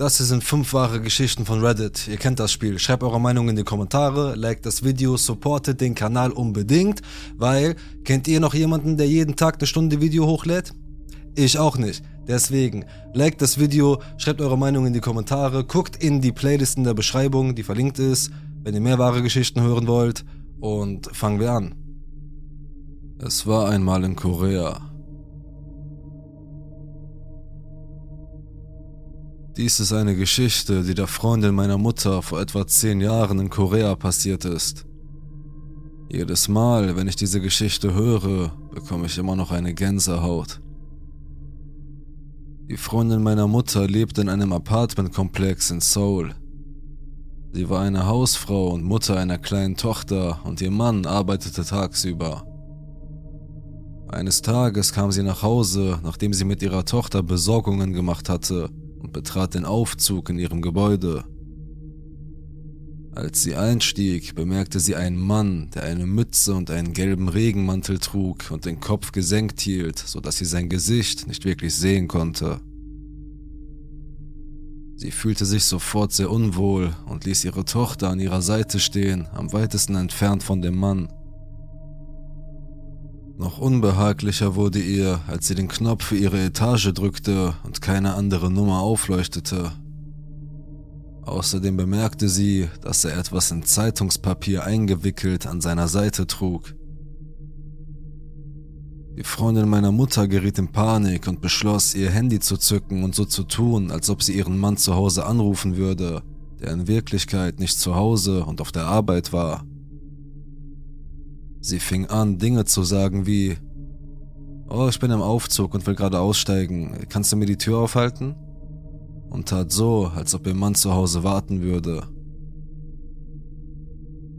Das hier sind fünf wahre Geschichten von Reddit. Ihr kennt das Spiel. Schreibt eure Meinung in die Kommentare, liked das Video, supportet den Kanal unbedingt, weil kennt ihr noch jemanden, der jeden Tag eine Stunde Video hochlädt? Ich auch nicht. Deswegen, liked das Video, schreibt eure Meinung in die Kommentare, guckt in die Playlist in der Beschreibung, die verlinkt ist, wenn ihr mehr wahre Geschichten hören wollt. Und fangen wir an. Es war einmal in Korea. Dies ist eine Geschichte, die der Freundin meiner Mutter vor etwa zehn Jahren in Korea passiert ist. Jedes Mal, wenn ich diese Geschichte höre, bekomme ich immer noch eine Gänsehaut. Die Freundin meiner Mutter lebt in einem Apartmentkomplex in Seoul. Sie war eine Hausfrau und Mutter einer kleinen Tochter und ihr Mann arbeitete tagsüber. Eines Tages kam sie nach Hause, nachdem sie mit ihrer Tochter Besorgungen gemacht hatte und betrat den Aufzug in ihrem Gebäude. Als sie einstieg, bemerkte sie einen Mann, der eine Mütze und einen gelben Regenmantel trug und den Kopf gesenkt hielt, so dass sie sein Gesicht nicht wirklich sehen konnte. Sie fühlte sich sofort sehr unwohl und ließ ihre Tochter an ihrer Seite stehen, am weitesten entfernt von dem Mann. Noch unbehaglicher wurde ihr, als sie den Knopf für ihre Etage drückte und keine andere Nummer aufleuchtete. Außerdem bemerkte sie, dass er etwas in Zeitungspapier eingewickelt an seiner Seite trug. Die Freundin meiner Mutter geriet in Panik und beschloss, ihr Handy zu zücken und so zu tun, als ob sie ihren Mann zu Hause anrufen würde, der in Wirklichkeit nicht zu Hause und auf der Arbeit war. Sie fing an, Dinge zu sagen wie, Oh, ich bin im Aufzug und will gerade aussteigen, kannst du mir die Tür aufhalten? Und tat so, als ob ihr Mann zu Hause warten würde.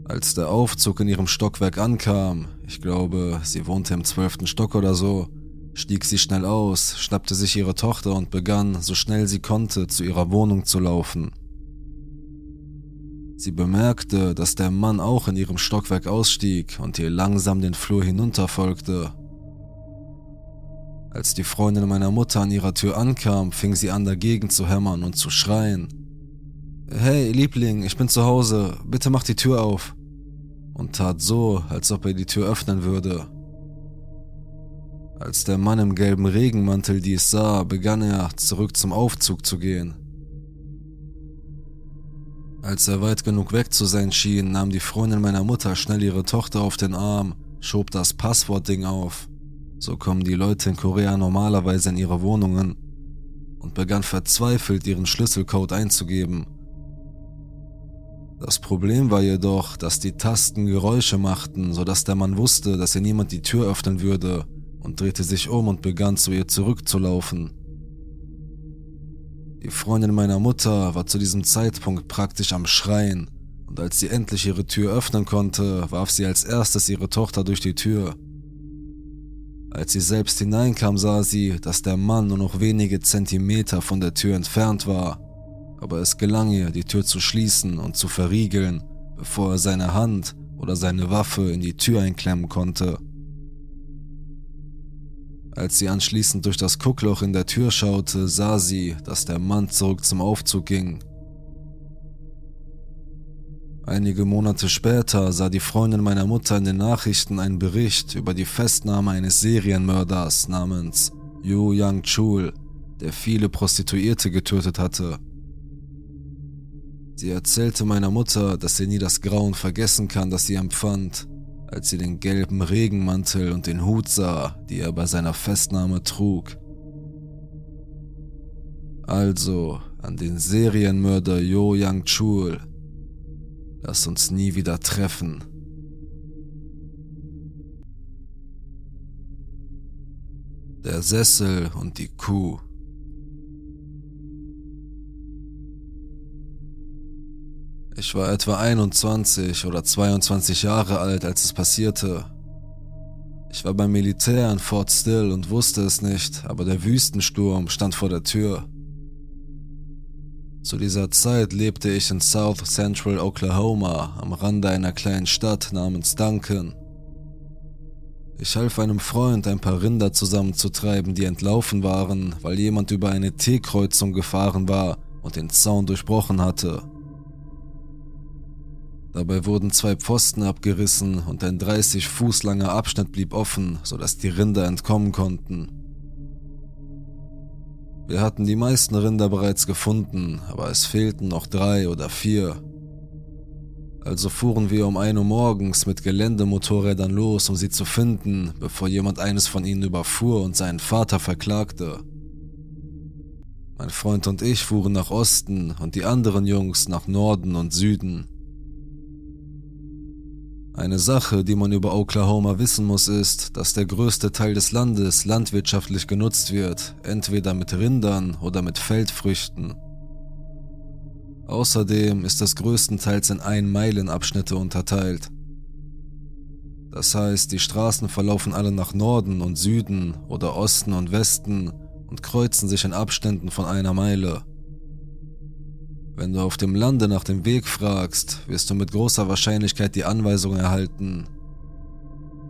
Als der Aufzug in ihrem Stockwerk ankam, ich glaube, sie wohnte im zwölften Stock oder so, stieg sie schnell aus, schnappte sich ihre Tochter und begann, so schnell sie konnte, zu ihrer Wohnung zu laufen. Sie bemerkte, dass der Mann auch in ihrem Stockwerk ausstieg und ihr langsam den Flur hinunterfolgte. Als die Freundin meiner Mutter an ihrer Tür ankam, fing sie an dagegen zu hämmern und zu schreien. Hey, Liebling, ich bin zu Hause, bitte mach die Tür auf. Und tat so, als ob er die Tür öffnen würde. Als der Mann im gelben Regenmantel dies sah, begann er, zurück zum Aufzug zu gehen. Als er weit genug weg zu sein schien, nahm die Freundin meiner Mutter schnell ihre Tochter auf den Arm, schob das Passwortding auf. So kommen die Leute in Korea normalerweise in ihre Wohnungen und begann verzweifelt ihren Schlüsselcode einzugeben. Das Problem war jedoch, dass die Tasten Geräusche machten, sodass der Mann wusste, dass ihr niemand die Tür öffnen würde und drehte sich um und begann zu ihr zurückzulaufen. Die Freundin meiner Mutter war zu diesem Zeitpunkt praktisch am Schreien, und als sie endlich ihre Tür öffnen konnte, warf sie als erstes ihre Tochter durch die Tür. Als sie selbst hineinkam, sah sie, dass der Mann nur noch wenige Zentimeter von der Tür entfernt war, aber es gelang ihr, die Tür zu schließen und zu verriegeln, bevor er seine Hand oder seine Waffe in die Tür einklemmen konnte. Als sie anschließend durch das Guckloch in der Tür schaute, sah sie, dass der Mann zurück zum Aufzug ging. Einige Monate später sah die Freundin meiner Mutter in den Nachrichten einen Bericht über die Festnahme eines Serienmörders namens Yu Yang Chul, der viele Prostituierte getötet hatte. Sie erzählte meiner Mutter, dass sie nie das Grauen vergessen kann, das sie empfand, als sie den gelben Regenmantel und den Hut sah, die er bei seiner Festnahme trug. Also an den Serienmörder Yo Yang Chul. Lass uns nie wieder treffen. Der Sessel und die Kuh. Ich war etwa 21 oder 22 Jahre alt, als es passierte. Ich war beim Militär in Fort Still und wusste es nicht, aber der Wüstensturm stand vor der Tür. Zu dieser Zeit lebte ich in South Central Oklahoma am Rande einer kleinen Stadt namens Duncan. Ich half einem Freund, ein paar Rinder zusammenzutreiben, die entlaufen waren, weil jemand über eine T-Kreuzung gefahren war und den Zaun durchbrochen hatte. Dabei wurden zwei Pfosten abgerissen und ein 30 Fuß langer Abschnitt blieb offen, sodass die Rinder entkommen konnten. Wir hatten die meisten Rinder bereits gefunden, aber es fehlten noch drei oder vier. Also fuhren wir um 1 Uhr morgens mit Geländemotorrädern los, um sie zu finden, bevor jemand eines von ihnen überfuhr und seinen Vater verklagte. Mein Freund und ich fuhren nach Osten und die anderen Jungs nach Norden und Süden. Eine Sache, die man über Oklahoma wissen muss, ist, dass der größte Teil des Landes landwirtschaftlich genutzt wird, entweder mit Rindern oder mit Feldfrüchten. Außerdem ist es größtenteils in Ein-Meilen-Abschnitte unterteilt. Das heißt, die Straßen verlaufen alle nach Norden und Süden oder Osten und Westen und kreuzen sich in Abständen von einer Meile. Wenn du auf dem Lande nach dem Weg fragst, wirst du mit großer Wahrscheinlichkeit die Anweisung erhalten.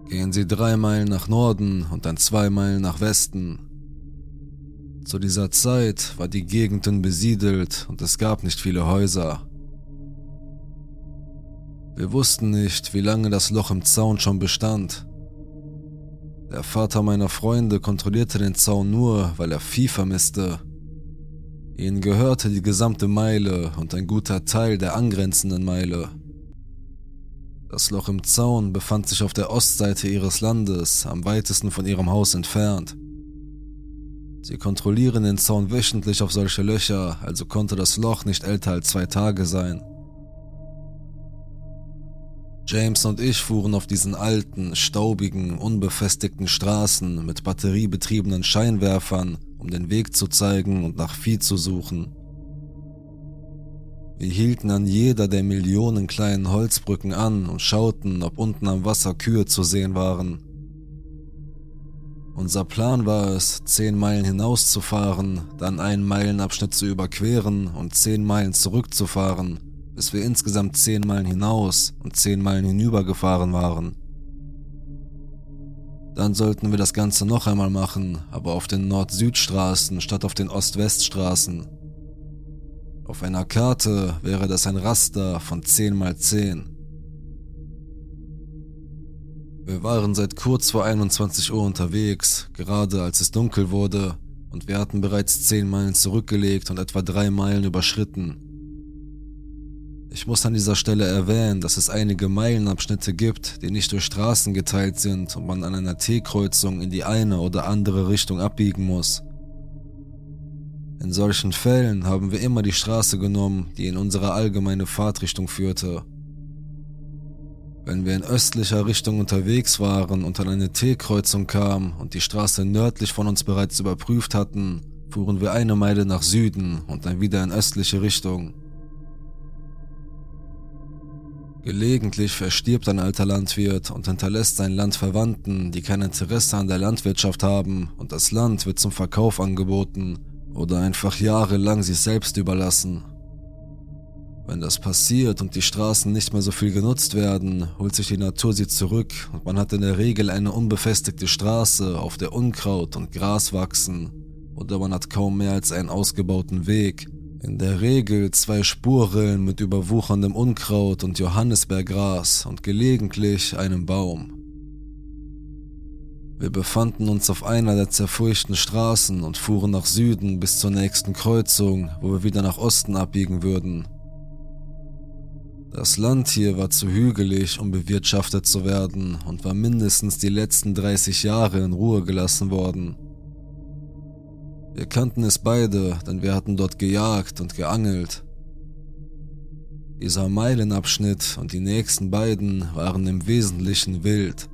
Gehen Sie drei Meilen nach Norden und dann zwei Meilen nach Westen. Zu dieser Zeit war die Gegend dünn besiedelt und es gab nicht viele Häuser. Wir wussten nicht, wie lange das Loch im Zaun schon bestand. Der Vater meiner Freunde kontrollierte den Zaun nur, weil er Vieh vermisste. Ihnen gehörte die gesamte Meile und ein guter Teil der angrenzenden Meile. Das Loch im Zaun befand sich auf der Ostseite ihres Landes, am weitesten von ihrem Haus entfernt. Sie kontrollieren den Zaun wöchentlich auf solche Löcher, also konnte das Loch nicht älter als zwei Tage sein. James und ich fuhren auf diesen alten, staubigen, unbefestigten Straßen mit batteriebetriebenen Scheinwerfern um den Weg zu zeigen und nach Vieh zu suchen. Wir hielten an jeder der Millionen kleinen Holzbrücken an und schauten, ob unten am Wasser Kühe zu sehen waren. Unser Plan war es, zehn Meilen hinauszufahren, dann einen Meilenabschnitt zu überqueren und zehn Meilen zurückzufahren, bis wir insgesamt zehn Meilen hinaus und zehn Meilen hinübergefahren waren. Dann sollten wir das Ganze noch einmal machen, aber auf den Nord-Süd-Straßen statt auf den Ost-West-Straßen. Auf einer Karte wäre das ein Raster von 10 mal 10. Wir waren seit kurz vor 21 Uhr unterwegs, gerade als es dunkel wurde, und wir hatten bereits 10 Meilen zurückgelegt und etwa 3 Meilen überschritten. Ich muss an dieser Stelle erwähnen, dass es einige Meilenabschnitte gibt, die nicht durch Straßen geteilt sind und man an einer T-Kreuzung in die eine oder andere Richtung abbiegen muss. In solchen Fällen haben wir immer die Straße genommen, die in unsere allgemeine Fahrtrichtung führte. Wenn wir in östlicher Richtung unterwegs waren und an eine T-Kreuzung kamen und die Straße nördlich von uns bereits überprüft hatten, fuhren wir eine Meile nach Süden und dann wieder in östliche Richtung. Gelegentlich verstirbt ein alter Landwirt und hinterlässt sein Land Verwandten, die kein Interesse an der Landwirtschaft haben und das Land wird zum Verkauf angeboten oder einfach jahrelang sich selbst überlassen. Wenn das passiert und die Straßen nicht mehr so viel genutzt werden, holt sich die Natur sie zurück und man hat in der Regel eine unbefestigte Straße, auf der Unkraut und Gras wachsen, oder man hat kaum mehr als einen ausgebauten Weg, in der Regel zwei Spurrillen mit überwucherndem Unkraut und Johannisbeergras und gelegentlich einem Baum. Wir befanden uns auf einer der zerfurchten Straßen und fuhren nach Süden bis zur nächsten Kreuzung, wo wir wieder nach Osten abbiegen würden. Das Land hier war zu hügelig, um bewirtschaftet zu werden und war mindestens die letzten 30 Jahre in Ruhe gelassen worden. Wir kannten es beide, denn wir hatten dort gejagt und geangelt. Dieser Meilenabschnitt und die nächsten beiden waren im Wesentlichen wild.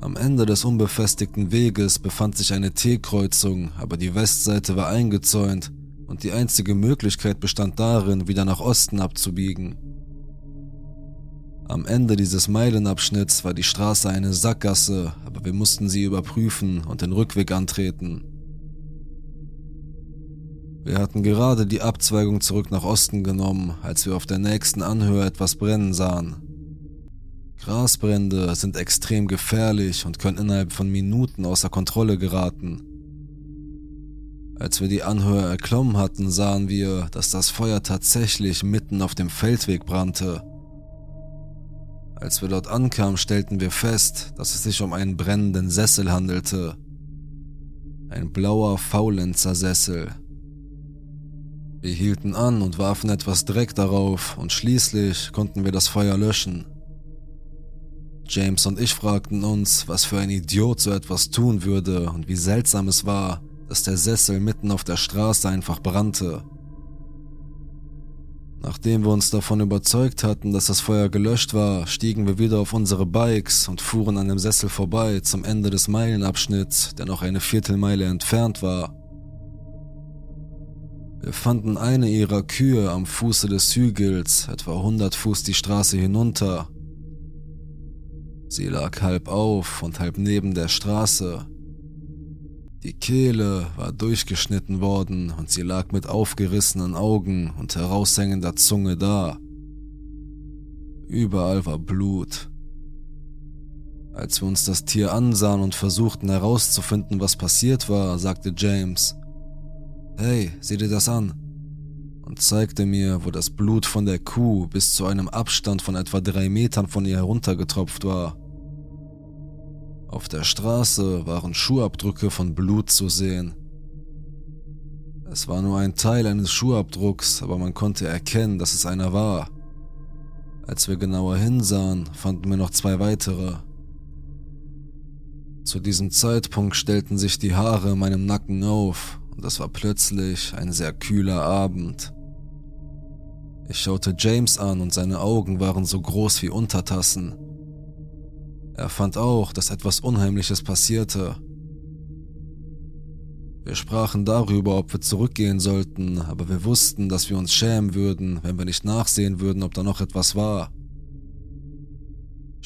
Am Ende des unbefestigten Weges befand sich eine T-Kreuzung, aber die Westseite war eingezäunt und die einzige Möglichkeit bestand darin, wieder nach Osten abzubiegen. Am Ende dieses Meilenabschnitts war die Straße eine Sackgasse, aber wir mussten sie überprüfen und den Rückweg antreten. Wir hatten gerade die Abzweigung zurück nach Osten genommen, als wir auf der nächsten Anhöhe etwas brennen sahen. Grasbrände sind extrem gefährlich und können innerhalb von Minuten außer Kontrolle geraten. Als wir die Anhöhe erklommen hatten, sahen wir, dass das Feuer tatsächlich mitten auf dem Feldweg brannte. Als wir dort ankamen, stellten wir fest, dass es sich um einen brennenden Sessel handelte. Ein blauer Faulenzer Sessel. Wir hielten an und warfen etwas Dreck darauf und schließlich konnten wir das Feuer löschen. James und ich fragten uns, was für ein Idiot so etwas tun würde und wie seltsam es war, dass der Sessel mitten auf der Straße einfach brannte. Nachdem wir uns davon überzeugt hatten, dass das Feuer gelöscht war, stiegen wir wieder auf unsere Bikes und fuhren an dem Sessel vorbei zum Ende des Meilenabschnitts, der noch eine Viertelmeile entfernt war. Wir fanden eine ihrer Kühe am Fuße des Hügels, etwa 100 Fuß die Straße hinunter. Sie lag halb auf und halb neben der Straße. Die Kehle war durchgeschnitten worden und sie lag mit aufgerissenen Augen und heraushängender Zunge da. Überall war Blut. Als wir uns das Tier ansahen und versuchten herauszufinden, was passiert war, sagte James, Hey, sieh dir das an und zeigte mir, wo das Blut von der Kuh bis zu einem Abstand von etwa drei Metern von ihr heruntergetropft war. Auf der Straße waren Schuhabdrücke von Blut zu sehen. Es war nur ein Teil eines Schuhabdrucks, aber man konnte erkennen, dass es einer war. Als wir genauer hinsahen, fanden wir noch zwei weitere. Zu diesem Zeitpunkt stellten sich die Haare in meinem Nacken auf und es war plötzlich ein sehr kühler Abend. Ich schaute James an und seine Augen waren so groß wie Untertassen. Er fand auch, dass etwas Unheimliches passierte. Wir sprachen darüber, ob wir zurückgehen sollten, aber wir wussten, dass wir uns schämen würden, wenn wir nicht nachsehen würden, ob da noch etwas war.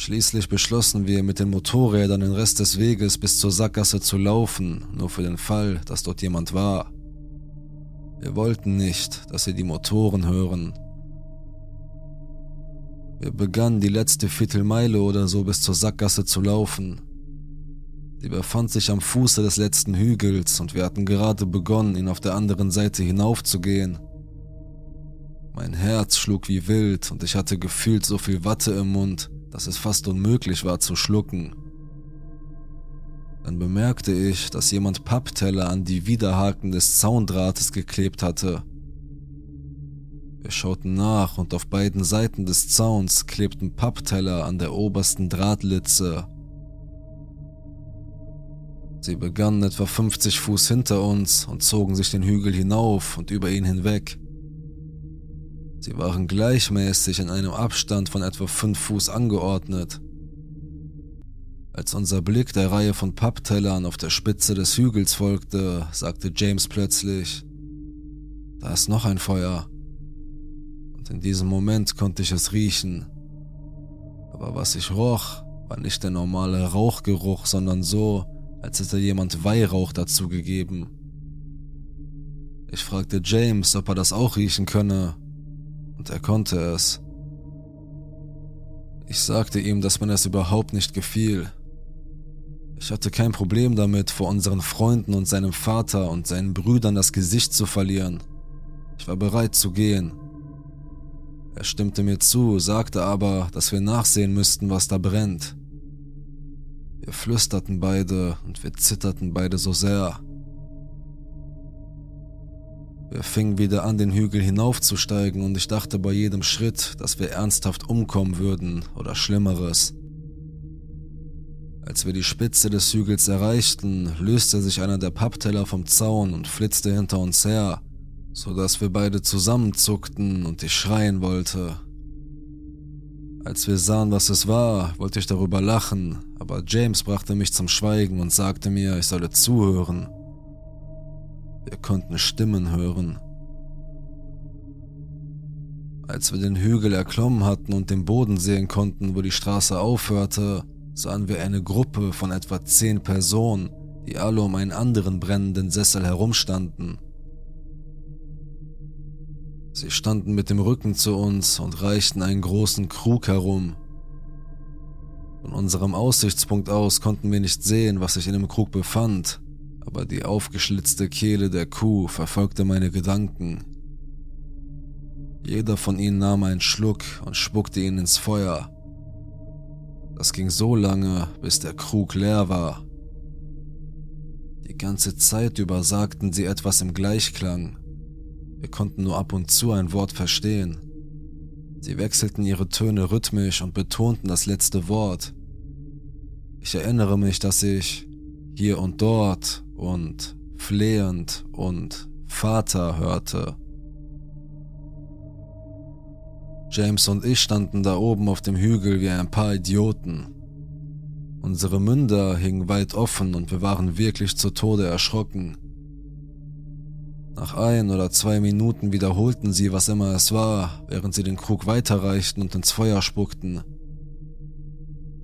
Schließlich beschlossen wir, mit den Motorrädern den Rest des Weges bis zur Sackgasse zu laufen, nur für den Fall, dass dort jemand war. Wir wollten nicht, dass sie die Motoren hören. Wir begannen die letzte Viertelmeile oder so bis zur Sackgasse zu laufen. Sie befand sich am Fuße des letzten Hügels und wir hatten gerade begonnen, ihn auf der anderen Seite hinaufzugehen. Mein Herz schlug wie wild und ich hatte gefühlt so viel Watte im Mund, dass es fast unmöglich war zu schlucken. Dann bemerkte ich, dass jemand Pappteller an die Widerhaken des Zaundrahtes geklebt hatte. Wir schauten nach und auf beiden Seiten des Zauns klebten Pappteller an der obersten Drahtlitze. Sie begannen etwa 50 Fuß hinter uns und zogen sich den Hügel hinauf und über ihn hinweg. Sie waren gleichmäßig in einem Abstand von etwa 5 Fuß angeordnet. Als unser Blick der Reihe von Papptellern auf der Spitze des Hügels folgte, sagte James plötzlich, da ist noch ein Feuer und in diesem Moment konnte ich es riechen. Aber was ich roch, war nicht der normale Rauchgeruch, sondern so, als hätte jemand Weihrauch dazugegeben. Ich fragte James, ob er das auch riechen könne, und er konnte es. Ich sagte ihm, dass mir das überhaupt nicht gefiel. Ich hatte kein Problem damit, vor unseren Freunden und seinem Vater und seinen Brüdern das Gesicht zu verlieren. Ich war bereit zu gehen. Er stimmte mir zu, sagte aber, dass wir nachsehen müssten, was da brennt. Wir flüsterten beide und wir zitterten beide so sehr. Wir fingen wieder an, den Hügel hinaufzusteigen und ich dachte bei jedem Schritt, dass wir ernsthaft umkommen würden oder Schlimmeres. Als wir die Spitze des Hügels erreichten, löste sich einer der Pappteller vom Zaun und flitzte hinter uns her so dass wir beide zusammenzuckten und ich schreien wollte. Als wir sahen, was es war, wollte ich darüber lachen, aber James brachte mich zum Schweigen und sagte mir, ich solle zuhören. Wir konnten Stimmen hören. Als wir den Hügel erklommen hatten und den Boden sehen konnten, wo die Straße aufhörte, sahen wir eine Gruppe von etwa zehn Personen, die alle um einen anderen brennenden Sessel herumstanden. Sie standen mit dem Rücken zu uns und reichten einen großen Krug herum. Von unserem Aussichtspunkt aus konnten wir nicht sehen, was sich in dem Krug befand, aber die aufgeschlitzte Kehle der Kuh verfolgte meine Gedanken. Jeder von ihnen nahm einen Schluck und spuckte ihn ins Feuer. Das ging so lange, bis der Krug leer war. Die ganze Zeit über sagten sie etwas im Gleichklang. Wir konnten nur ab und zu ein Wort verstehen. Sie wechselten ihre Töne rhythmisch und betonten das letzte Wort. Ich erinnere mich, dass ich hier und dort und flehend und Vater hörte. James und ich standen da oben auf dem Hügel wie ein paar Idioten. Unsere Münder hingen weit offen und wir waren wirklich zu Tode erschrocken. Nach ein oder zwei Minuten wiederholten sie, was immer es war, während sie den Krug weiterreichten und ins Feuer spuckten.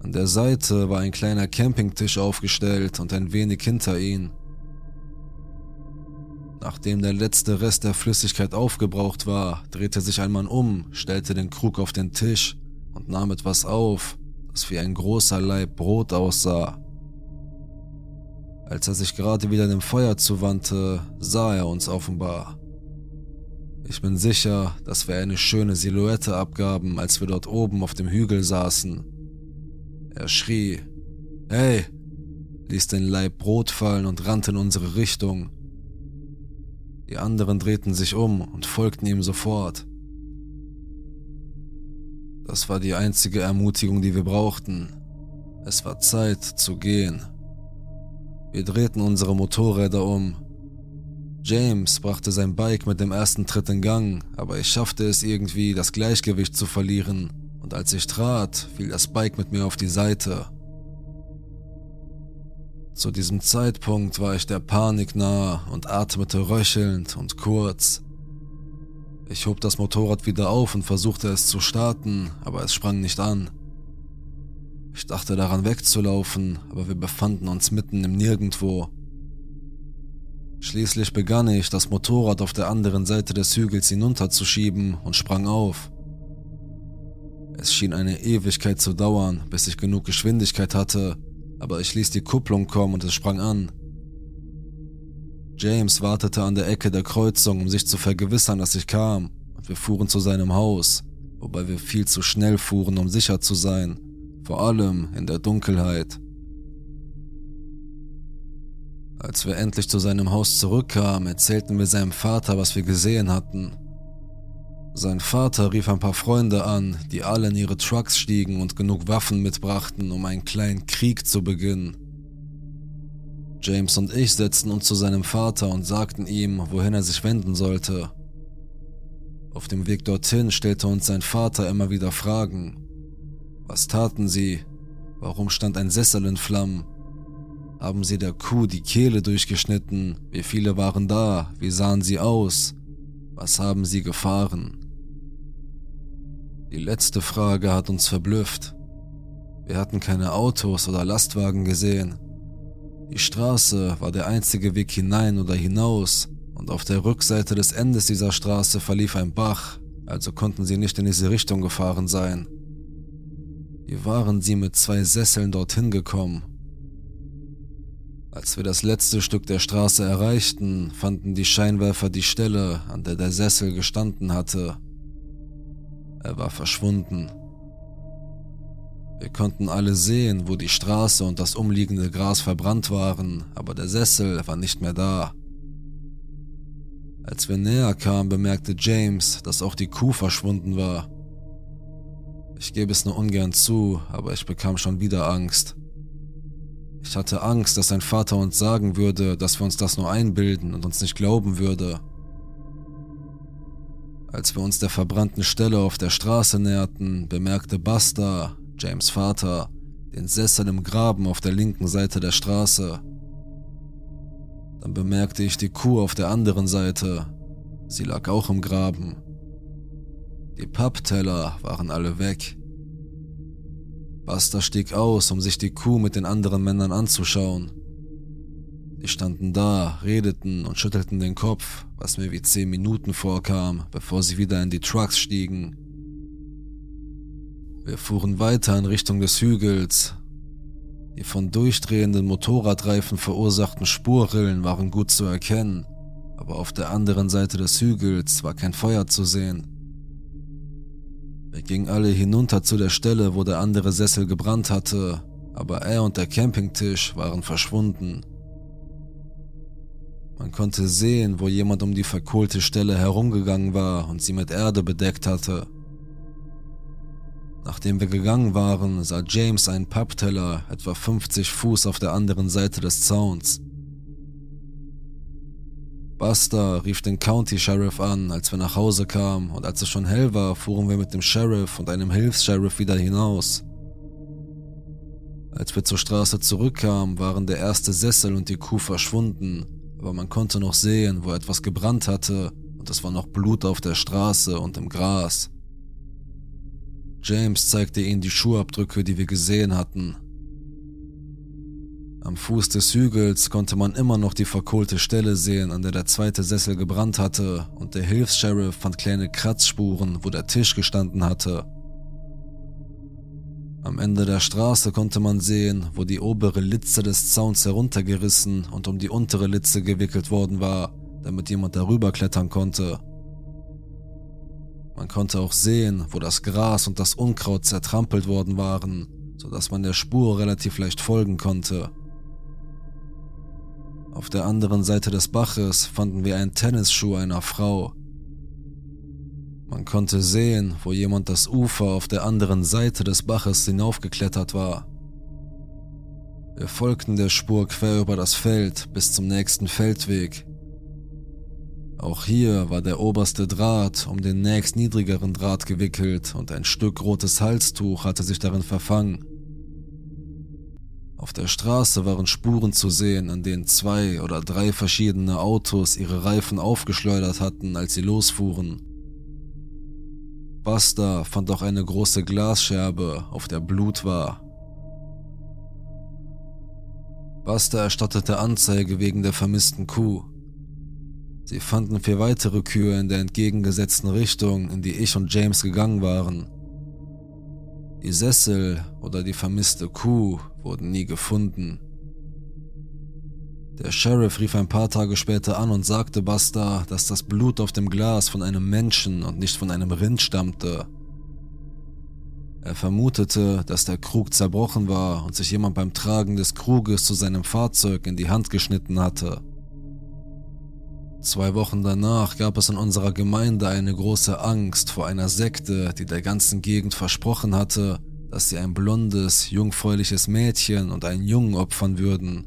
An der Seite war ein kleiner Campingtisch aufgestellt und ein wenig hinter ihn. Nachdem der letzte Rest der Flüssigkeit aufgebraucht war, drehte sich ein Mann um, stellte den Krug auf den Tisch und nahm etwas auf, das wie ein großer Laib Brot aussah. Als er sich gerade wieder dem Feuer zuwandte, sah er uns offenbar. Ich bin sicher, dass wir eine schöne Silhouette abgaben, als wir dort oben auf dem Hügel saßen. Er schrie, Hey! ließ den Laib Brot fallen und rannte in unsere Richtung. Die anderen drehten sich um und folgten ihm sofort. Das war die einzige Ermutigung, die wir brauchten. Es war Zeit zu gehen. Wir drehten unsere Motorräder um. James brachte sein Bike mit dem ersten Tritt in Gang, aber ich schaffte es irgendwie, das Gleichgewicht zu verlieren, und als ich trat, fiel das Bike mit mir auf die Seite. Zu diesem Zeitpunkt war ich der Panik nahe und atmete röchelnd und kurz. Ich hob das Motorrad wieder auf und versuchte es zu starten, aber es sprang nicht an. Ich dachte daran wegzulaufen, aber wir befanden uns mitten im Nirgendwo. Schließlich begann ich, das Motorrad auf der anderen Seite des Hügels hinunterzuschieben und sprang auf. Es schien eine Ewigkeit zu dauern, bis ich genug Geschwindigkeit hatte, aber ich ließ die Kupplung kommen und es sprang an. James wartete an der Ecke der Kreuzung, um sich zu vergewissern, dass ich kam, und wir fuhren zu seinem Haus, wobei wir viel zu schnell fuhren, um sicher zu sein, vor allem in der Dunkelheit. Als wir endlich zu seinem Haus zurückkamen, erzählten wir seinem Vater, was wir gesehen hatten. Sein Vater rief ein paar Freunde an, die alle in ihre Trucks stiegen und genug Waffen mitbrachten, um einen kleinen Krieg zu beginnen. James und ich setzten uns zu seinem Vater und sagten ihm, wohin er sich wenden sollte. Auf dem Weg dorthin stellte uns sein Vater immer wieder Fragen. Was taten sie? Warum stand ein Sessel in Flammen? Haben sie der Kuh die Kehle durchgeschnitten? Wie viele waren da? Wie sahen sie aus? Was haben sie gefahren? Die letzte Frage hat uns verblüfft. Wir hatten keine Autos oder Lastwagen gesehen. Die Straße war der einzige Weg hinein oder hinaus und auf der Rückseite des Endes dieser Straße verlief ein Bach, also konnten sie nicht in diese Richtung gefahren sein. Wie waren sie mit zwei Sesseln dorthin gekommen? Als wir das letzte Stück der Straße erreichten, fanden die Scheinwerfer die Stelle, an der der Sessel gestanden hatte. Er war verschwunden. Wir konnten alle sehen, wo die Straße und das umliegende Gras verbrannt waren, aber der Sessel war nicht mehr da. Als wir näher kamen, bemerkte James, dass auch die Kuh verschwunden war. Ich gebe es nur ungern zu, aber ich bekam schon wieder Angst. Ich hatte Angst, dass sein Vater uns sagen würde, dass wir uns das nur einbilden und uns nicht glauben würde. Als wir uns der verbrannten Stelle auf der Straße näherten, bemerkte Buster, James Vater, den Sessel im Graben auf der linken Seite der Straße. Dann bemerkte ich die Kuh auf der anderen Seite. Sie lag auch im Graben. Die Pappteller waren alle weg. Buster stieg aus, um sich die Kuh mit den anderen Männern anzuschauen. Sie standen da, redeten und schüttelten den Kopf, was mir wie zehn Minuten vorkam, bevor sie wieder in die Trucks stiegen. Wir fuhren weiter in Richtung des Hügels. Die von durchdrehenden Motorradreifen verursachten Spurrillen waren gut zu erkennen, aber auf der anderen Seite des Hügels war kein Feuer zu sehen. Wir gingen alle hinunter zu der Stelle, wo der andere Sessel gebrannt hatte, aber er und der Campingtisch waren verschwunden. Man konnte sehen, wo jemand um die verkohlte Stelle herumgegangen war und sie mit Erde bedeckt hatte. Nachdem wir gegangen waren, sah James einen Pappteller etwa 50 Fuß auf der anderen Seite des Zauns. Buster rief den County Sheriff an, als wir nach Hause kamen, und als es schon hell war, fuhren wir mit dem Sheriff und einem Hilfs-Sheriff wieder hinaus. Als wir zur Straße zurückkamen, waren der erste Sessel und die Kuh verschwunden, aber man konnte noch sehen, wo etwas gebrannt hatte, und es war noch Blut auf der Straße und im Gras. James zeigte ihnen die Schuhabdrücke, die wir gesehen hatten. Am Fuß des Hügels konnte man immer noch die verkohlte Stelle sehen, an der der zweite Sessel gebrannt hatte, und der Hilfs-Sheriff fand kleine Kratzspuren, wo der Tisch gestanden hatte. Am Ende der Straße konnte man sehen, wo die obere Litze des Zauns heruntergerissen und um die untere Litze gewickelt worden war, damit jemand darüber klettern konnte. Man konnte auch sehen, wo das Gras und das Unkraut zertrampelt worden waren, sodass man der Spur relativ leicht folgen konnte. Auf der anderen Seite des Baches fanden wir einen Tennisschuh einer Frau. Man konnte sehen, wo jemand das Ufer auf der anderen Seite des Baches hinaufgeklettert war. Wir folgten der Spur quer über das Feld bis zum nächsten Feldweg, auch hier war der oberste Draht um den nächst niedrigeren Draht gewickelt und ein Stück rotes Halstuch hatte sich darin verfangen. Auf der Straße waren Spuren zu sehen, an denen zwei oder drei verschiedene Autos ihre Reifen aufgeschleudert hatten, als sie losfuhren. Buster fand auch eine große Glasscherbe, auf der Blut war. Buster erstattete Anzeige wegen der vermissten Kuh. Sie fanden vier weitere Kühe in der entgegengesetzten Richtung, in die ich und James gegangen waren. Die Sessel oder die vermisste Kuh wurden nie gefunden. Der Sheriff rief ein paar Tage später an und sagte Buster, dass das Blut auf dem Glas von einem Menschen und nicht von einem Rind stammte. Er vermutete, dass der Krug zerbrochen war und sich jemand beim Tragen des Kruges zu seinem Fahrzeug in die Hand geschnitten hatte. Zwei Wochen danach gab es in unserer Gemeinde eine große Angst vor einer Sekte, die der ganzen Gegend versprochen hatte, dass sie ein blondes, jungfräuliches Mädchen und einen Jungen opfern würden.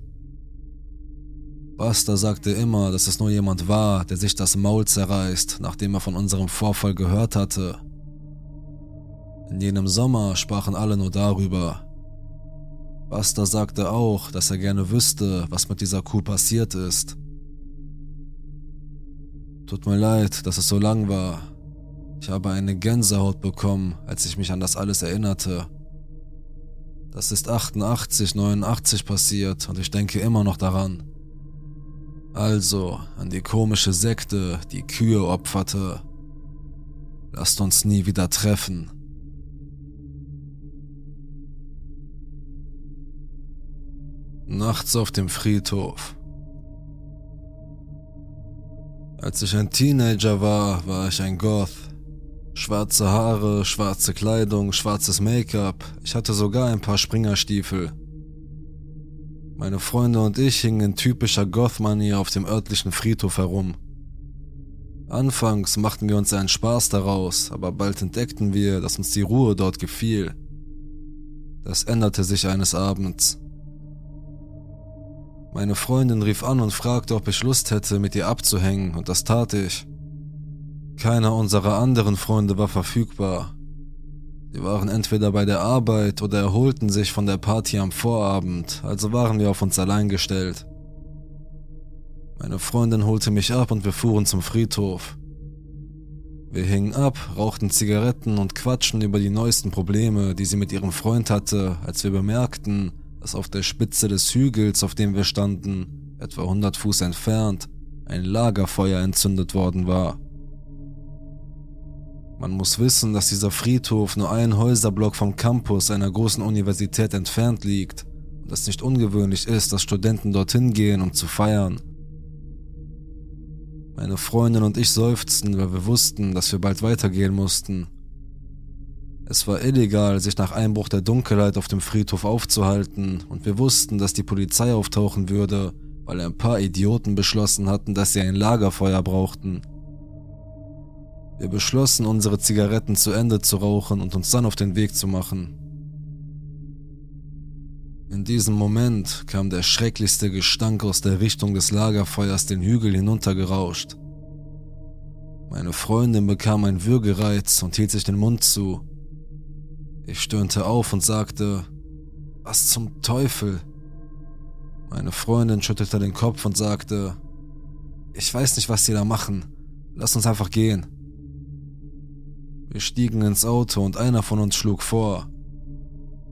Buster sagte immer, dass es nur jemand war, der sich das Maul zerreißt, nachdem er von unserem Vorfall gehört hatte. In jenem Sommer sprachen alle nur darüber. Buster sagte auch, dass er gerne wüsste, was mit dieser Kuh passiert ist. Tut mir leid, dass es so lang war. Ich habe eine Gänsehaut bekommen, als ich mich an das alles erinnerte. Das ist 88, 89 passiert und ich denke immer noch daran. Also an die komische Sekte, die Kühe opferte. Lasst uns nie wieder treffen. Nachts auf dem Friedhof. Als ich ein Teenager war, war ich ein Goth. Schwarze Haare, schwarze Kleidung, schwarzes Make-up. Ich hatte sogar ein paar Springerstiefel. Meine Freunde und ich hingen in typischer Goth-Manier auf dem örtlichen Friedhof herum. Anfangs machten wir uns einen Spaß daraus, aber bald entdeckten wir, dass uns die Ruhe dort gefiel. Das änderte sich eines Abends. Meine Freundin rief an und fragte, ob ich Lust hätte, mit ihr abzuhängen, und das tat ich. Keiner unserer anderen Freunde war verfügbar. Sie waren entweder bei der Arbeit oder erholten sich von der Party am Vorabend, also waren wir auf uns allein gestellt. Meine Freundin holte mich ab und wir fuhren zum Friedhof. Wir hingen ab, rauchten Zigaretten und quatschten über die neuesten Probleme, die sie mit ihrem Freund hatte, als wir bemerkten, dass auf der Spitze des Hügels, auf dem wir standen, etwa 100 Fuß entfernt, ein Lagerfeuer entzündet worden war. Man muss wissen, dass dieser Friedhof nur einen Häuserblock vom Campus einer großen Universität entfernt liegt und es nicht ungewöhnlich ist, dass Studenten dorthin gehen, um zu feiern. Meine Freundin und ich seufzten, weil wir wussten, dass wir bald weitergehen mussten. Es war illegal, sich nach Einbruch der Dunkelheit auf dem Friedhof aufzuhalten, und wir wussten, dass die Polizei auftauchen würde, weil ein paar Idioten beschlossen hatten, dass sie ein Lagerfeuer brauchten. Wir beschlossen, unsere Zigaretten zu Ende zu rauchen und uns dann auf den Weg zu machen. In diesem Moment kam der schrecklichste Gestank aus der Richtung des Lagerfeuers den Hügel hinuntergerauscht. Meine Freundin bekam einen Würgereiz und hielt sich den Mund zu. Ich stöhnte auf und sagte, was zum Teufel? Meine Freundin schüttelte den Kopf und sagte, ich weiß nicht, was sie da machen. Lass uns einfach gehen. Wir stiegen ins Auto und einer von uns schlug vor.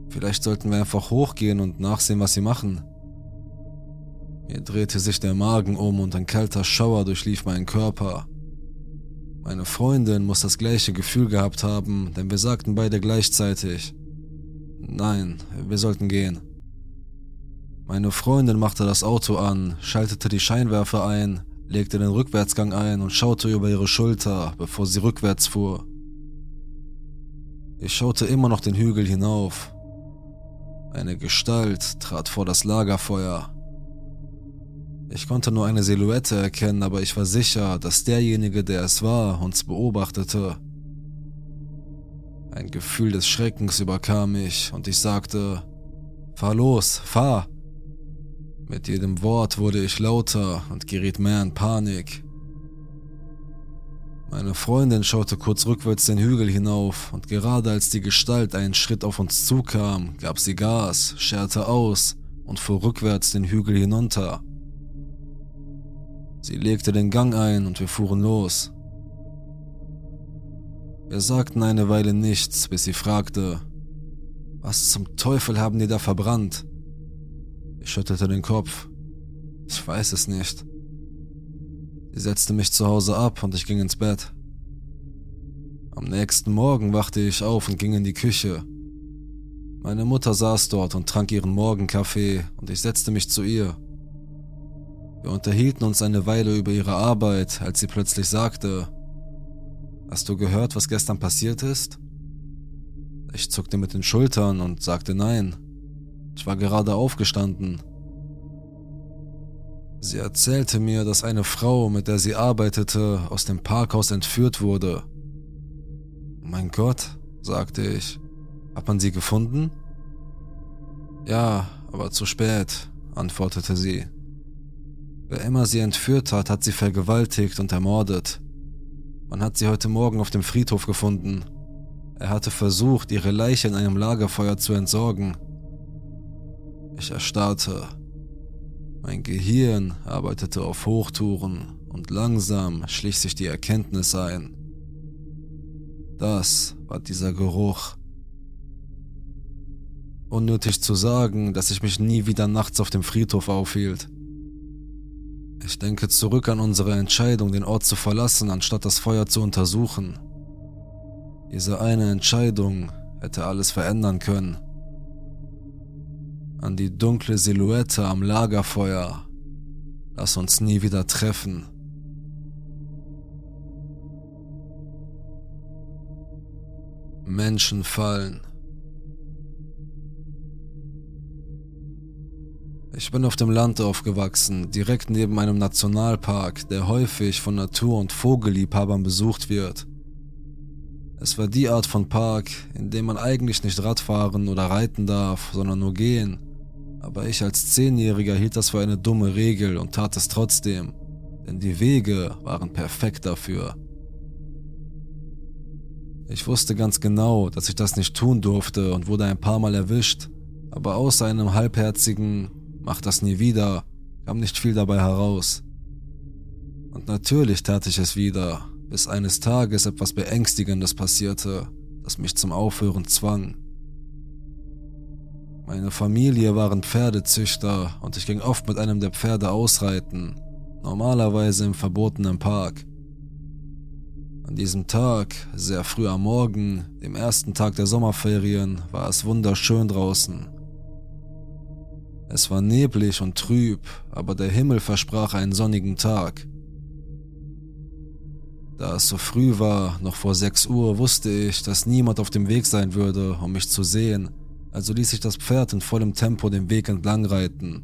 Vielleicht sollten wir einfach hochgehen und nachsehen, was sie machen. Mir drehte sich der Magen um und ein kalter Schauer durchlief meinen Körper. Meine Freundin muss das gleiche Gefühl gehabt haben, denn wir sagten beide gleichzeitig, nein, wir sollten gehen. Meine Freundin machte das Auto an, schaltete die Scheinwerfer ein, legte den Rückwärtsgang ein und schaute über ihre Schulter, bevor sie rückwärts fuhr. Ich schaute immer noch den Hügel hinauf. Eine Gestalt trat vor das Lagerfeuer. Ich konnte nur eine Silhouette erkennen, aber ich war sicher, dass derjenige, der es war, uns beobachtete. Ein Gefühl des Schreckens überkam mich und ich sagte, Fahr los, fahr! Mit jedem Wort wurde ich lauter und geriet mehr in Panik. Meine Freundin schaute kurz rückwärts den Hügel hinauf und gerade als die Gestalt einen Schritt auf uns zukam, gab sie Gas, scherte aus und fuhr rückwärts den Hügel hinunter. Sie legte den Gang ein und wir fuhren los. Wir sagten eine Weile nichts, bis sie fragte, was zum Teufel haben die da verbrannt? Ich schüttelte den Kopf. Ich weiß es nicht. Sie setzte mich zu Hause ab und ich ging ins Bett. Am nächsten Morgen wachte ich auf und ging in die Küche. Meine Mutter saß dort und trank ihren Morgenkaffee und ich setzte mich zu ihr. Wir unterhielten uns eine Weile über ihre Arbeit, als sie plötzlich sagte, Hast du gehört, was gestern passiert ist? Ich zuckte mit den Schultern und sagte nein. Ich war gerade aufgestanden. Sie erzählte mir, dass eine Frau, mit der sie arbeitete, aus dem Parkhaus entführt wurde. Mein Gott, sagte ich. Hat man sie gefunden? Ja, aber zu spät, antwortete sie. Wer immer sie entführt hat, hat sie vergewaltigt und ermordet. Man hat sie heute Morgen auf dem Friedhof gefunden. Er hatte versucht, ihre Leiche in einem Lagerfeuer zu entsorgen. Ich erstarrte. Mein Gehirn arbeitete auf Hochtouren und langsam schlich sich die Erkenntnis ein. Das war dieser Geruch. Unnötig zu sagen, dass ich mich nie wieder nachts auf dem Friedhof aufhielt. Ich denke zurück an unsere Entscheidung, den Ort zu verlassen, anstatt das Feuer zu untersuchen. Diese eine Entscheidung hätte alles verändern können. An die dunkle Silhouette am Lagerfeuer. Lass uns nie wieder treffen. Menschen fallen. Ich bin auf dem Land aufgewachsen, direkt neben einem Nationalpark, der häufig von Natur- und Vogelliebhabern besucht wird. Es war die Art von Park, in dem man eigentlich nicht Radfahren oder reiten darf, sondern nur gehen. Aber ich als Zehnjähriger hielt das für eine dumme Regel und tat es trotzdem, denn die Wege waren perfekt dafür. Ich wusste ganz genau, dass ich das nicht tun durfte und wurde ein paar Mal erwischt, aber außer einem halbherzigen mach das nie wieder, kam nicht viel dabei heraus. Und natürlich tat ich es wieder, bis eines Tages etwas Beängstigendes passierte, das mich zum Aufhören zwang. Meine Familie waren Pferdezüchter und ich ging oft mit einem der Pferde ausreiten, normalerweise im verbotenen Park. An diesem Tag, sehr früh am Morgen, dem ersten Tag der Sommerferien, war es wunderschön draußen Es war neblig und trüb, aber der Himmel versprach einen sonnigen Tag. Da es so früh war, noch vor 6 Uhr, wusste ich, dass niemand auf dem Weg sein würde, um mich zu sehen, also ließ ich das Pferd in vollem Tempo den Weg entlang reiten.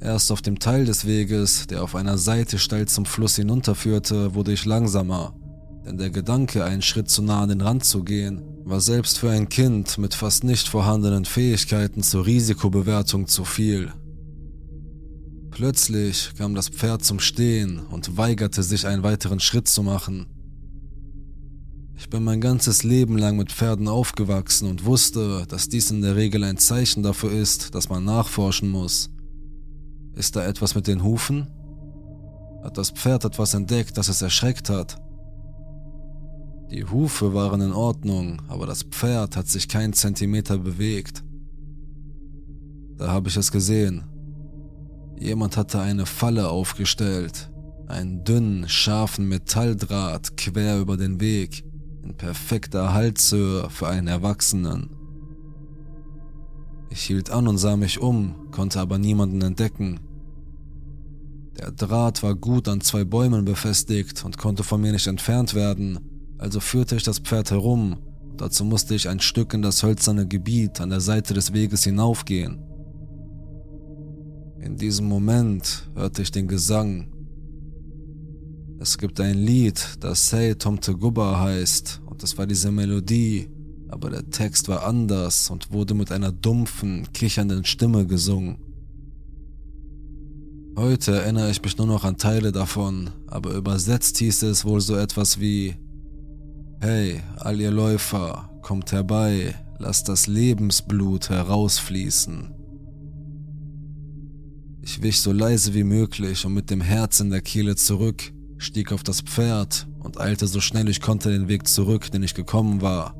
Erst auf dem Teil des Weges, der auf einer Seite steil zum Fluss hinunterführte, wurde ich langsamer, denn der Gedanke, einen Schritt zu nah an den Rand zu gehen, war selbst für ein Kind mit fast nicht vorhandenen Fähigkeiten zur Risikobewertung zu viel. Plötzlich kam das Pferd zum Stehen und weigerte sich einen weiteren Schritt zu machen. Ich bin mein ganzes Leben lang mit Pferden aufgewachsen und wusste, dass dies in der Regel ein Zeichen dafür ist, dass man nachforschen muss. Ist da etwas mit den Hufen? Hat das Pferd etwas entdeckt, das es erschreckt hat? Die Hufe waren in Ordnung, aber das Pferd hat sich keinen Zentimeter bewegt. Da habe ich es gesehen. Jemand hatte eine Falle aufgestellt, einen dünnen, scharfen Metalldraht quer über den Weg, in perfekter Halshöhe für einen Erwachsenen. Ich hielt an und sah mich um, konnte aber niemanden entdecken. Der Draht war gut an zwei Bäumen befestigt und konnte von mir nicht entfernt werden, also führte ich das Pferd herum. Dazu musste ich ein Stück in das hölzerne Gebiet an der Seite des Weges hinaufgehen. In diesem Moment hörte ich den Gesang. Es gibt ein Lied, das Say Tomte Gubba heißt, und das war diese Melodie, aber der Text war anders und wurde mit einer dumpfen, kichernden Stimme gesungen. Heute erinnere ich mich nur noch an Teile davon, aber übersetzt hieß es wohl so etwas wie Hey, all ihr Läufer, kommt herbei, lasst das Lebensblut herausfließen. Ich wich so leise wie möglich und mit dem Herz in der Kehle zurück, stieg auf das Pferd und eilte so schnell ich konnte den Weg zurück, den ich gekommen war.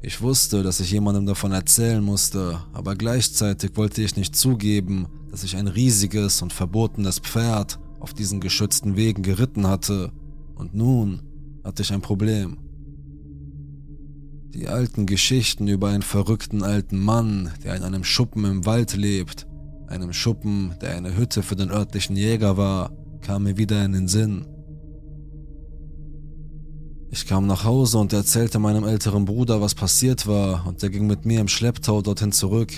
Ich wusste, dass ich jemandem davon erzählen musste, aber gleichzeitig wollte ich nicht zugeben, dass ich ein riesiges und verbotenes Pferd auf diesen geschützten Wegen geritten hatte, und nun hatte ich ein Problem. Die alten Geschichten über einen verrückten alten Mann, der in einem Schuppen im Wald lebt, einem Schuppen, der eine Hütte für den örtlichen Jäger war, kamen mir wieder in den Sinn. Ich kam nach Hause und erzählte meinem älteren Bruder, was passiert war, und er ging mit mir im Schlepptau dorthin zurück.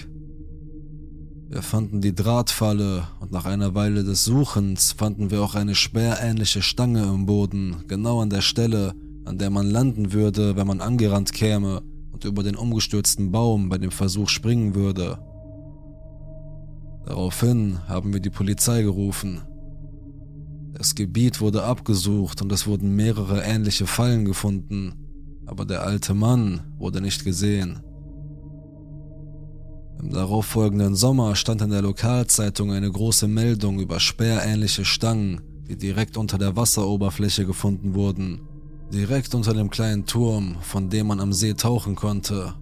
Wir fanden die Drahtfalle und nach einer Weile des Suchens fanden wir auch eine sperrähnliche Stange im Boden, genau an der Stelle, an der man landen würde, wenn man angerannt käme und über den umgestürzten Baum bei dem Versuch springen würde. Daraufhin haben wir die Polizei gerufen. Das Gebiet wurde abgesucht und es wurden mehrere ähnliche Fallen gefunden, aber der alte Mann wurde nicht gesehen. Im darauffolgenden Sommer stand in der Lokalzeitung eine große Meldung über sperrähnliche Stangen, die direkt unter der Wasseroberfläche gefunden wurden direkt unter dem kleinen Turm, von dem man am See tauchen konnte.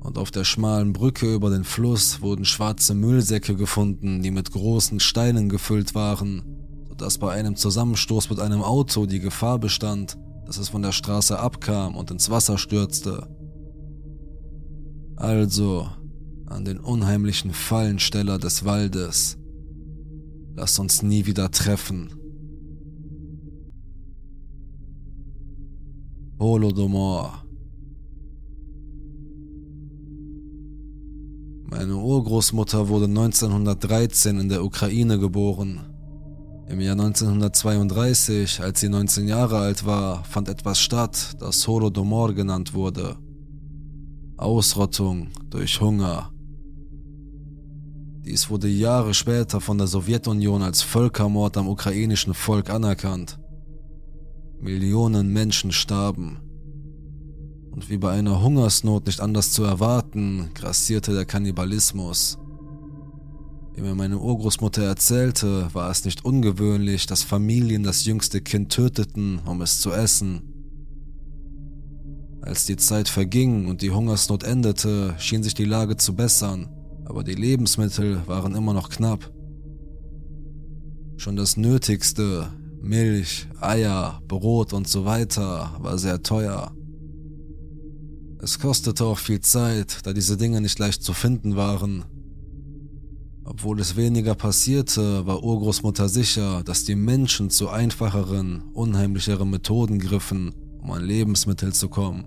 Und auf der schmalen Brücke über den Fluss wurden schwarze Müllsäcke gefunden, die mit großen Steinen gefüllt waren, sodass bei einem Zusammenstoß mit einem Auto die Gefahr bestand, dass es von der Straße abkam und ins Wasser stürzte. Also, an den unheimlichen Fallensteller des Waldes. Lass uns nie wieder treffen. Holodomor. Meine Urgroßmutter wurde 1913 in der Ukraine geboren. Im Jahr 1932, als sie 19 Jahre alt war, fand etwas statt, das Holodomor genannt wurde. Ausrottung durch Hunger. Dies wurde Jahre später von der Sowjetunion als Völkermord am ukrainischen Volk anerkannt. Millionen Menschen starben. Und wie bei einer Hungersnot nicht anders zu erwarten, grassierte der Kannibalismus. Wie mir meine Urgroßmutter erzählte, war es nicht ungewöhnlich, dass Familien das jüngste Kind töteten, um es zu essen. Als die Zeit verging und die Hungersnot endete, schien sich die Lage zu bessern, aber die Lebensmittel waren immer noch knapp. Schon das Nötigste, Milch, Eier, Brot und so weiter war sehr teuer. Es kostete auch viel Zeit, da diese Dinge nicht leicht zu finden waren. Obwohl es weniger passierte, war Urgroßmutter sicher, dass die Menschen zu einfacheren, unheimlicheren Methoden griffen, um an Lebensmittel zu kommen.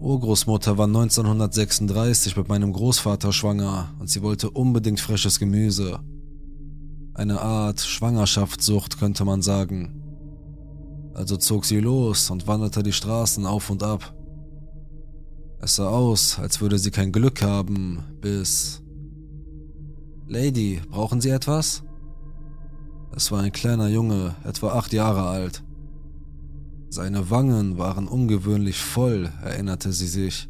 Urgroßmutter war 1936 mit meinem Großvater schwanger und sie wollte unbedingt frisches Gemüse. Eine Art Schwangerschaftssucht könnte man sagen. Also zog sie los und wanderte die Straßen auf und ab. Es sah aus, als würde sie kein Glück haben, bis... Lady, brauchen Sie etwas? Es war ein kleiner Junge, etwa acht Jahre alt. Seine Wangen waren ungewöhnlich voll, erinnerte sie sich.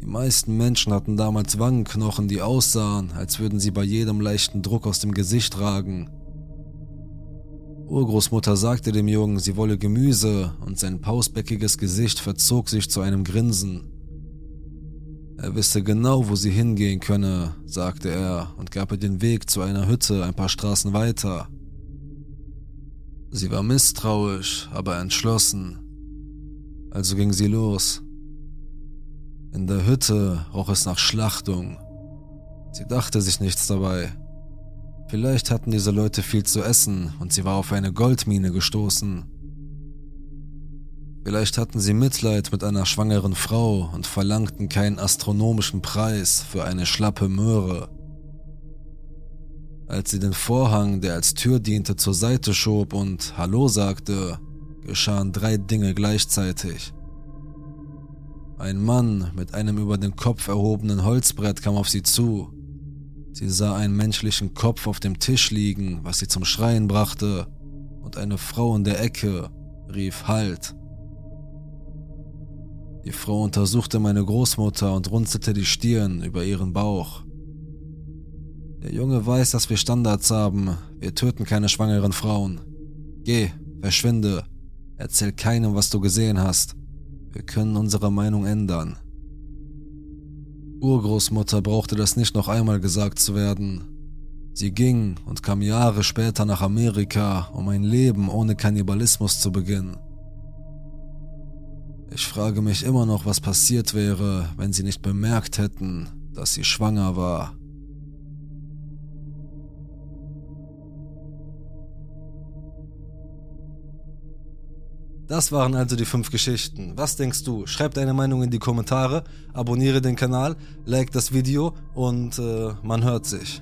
Die meisten Menschen hatten damals Wangenknochen, die aussahen, als würden sie bei jedem leichten Druck aus dem Gesicht ragen. Urgroßmutter sagte dem Jungen, sie wolle Gemüse, und sein pausbäckiges Gesicht verzog sich zu einem Grinsen. Er wisse genau, wo sie hingehen könne, sagte er und gab ihr den Weg zu einer Hütte ein paar Straßen weiter. Sie war misstrauisch, aber entschlossen. Also ging sie los. In der Hütte roch es nach Schlachtung. Sie dachte sich nichts dabei. Vielleicht hatten diese Leute viel zu essen und sie war auf eine Goldmine gestoßen. Vielleicht hatten sie Mitleid mit einer schwangeren Frau und verlangten keinen astronomischen Preis für eine schlappe Möhre. Als sie den Vorhang, der als Tür diente, zur Seite schob und Hallo sagte, geschahen drei Dinge gleichzeitig. Ein Mann mit einem über den Kopf erhobenen Holzbrett kam auf sie zu Sie sah einen menschlichen Kopf auf dem Tisch liegen, was sie zum Schreien brachte, und eine Frau in der Ecke rief Halt. Die Frau untersuchte meine Großmutter und runzelte die Stirn über ihren Bauch. Der Junge weiß, dass wir Standards haben. Wir töten keine schwangeren Frauen. Geh, verschwinde. Erzähl keinem, was du gesehen hast. Wir können unsere Meinung ändern. Urgroßmutter brauchte das nicht noch einmal gesagt zu werden. Sie ging und kam Jahre später nach Amerika, um ein Leben ohne Kannibalismus zu beginnen. Ich frage mich immer noch, was passiert wäre, wenn sie nicht bemerkt hätten, dass sie schwanger war. Das waren also die fünf Geschichten. Was denkst du? Schreib deine Meinung in die Kommentare, abonniere den Kanal, like das Video und äh, man hört sich.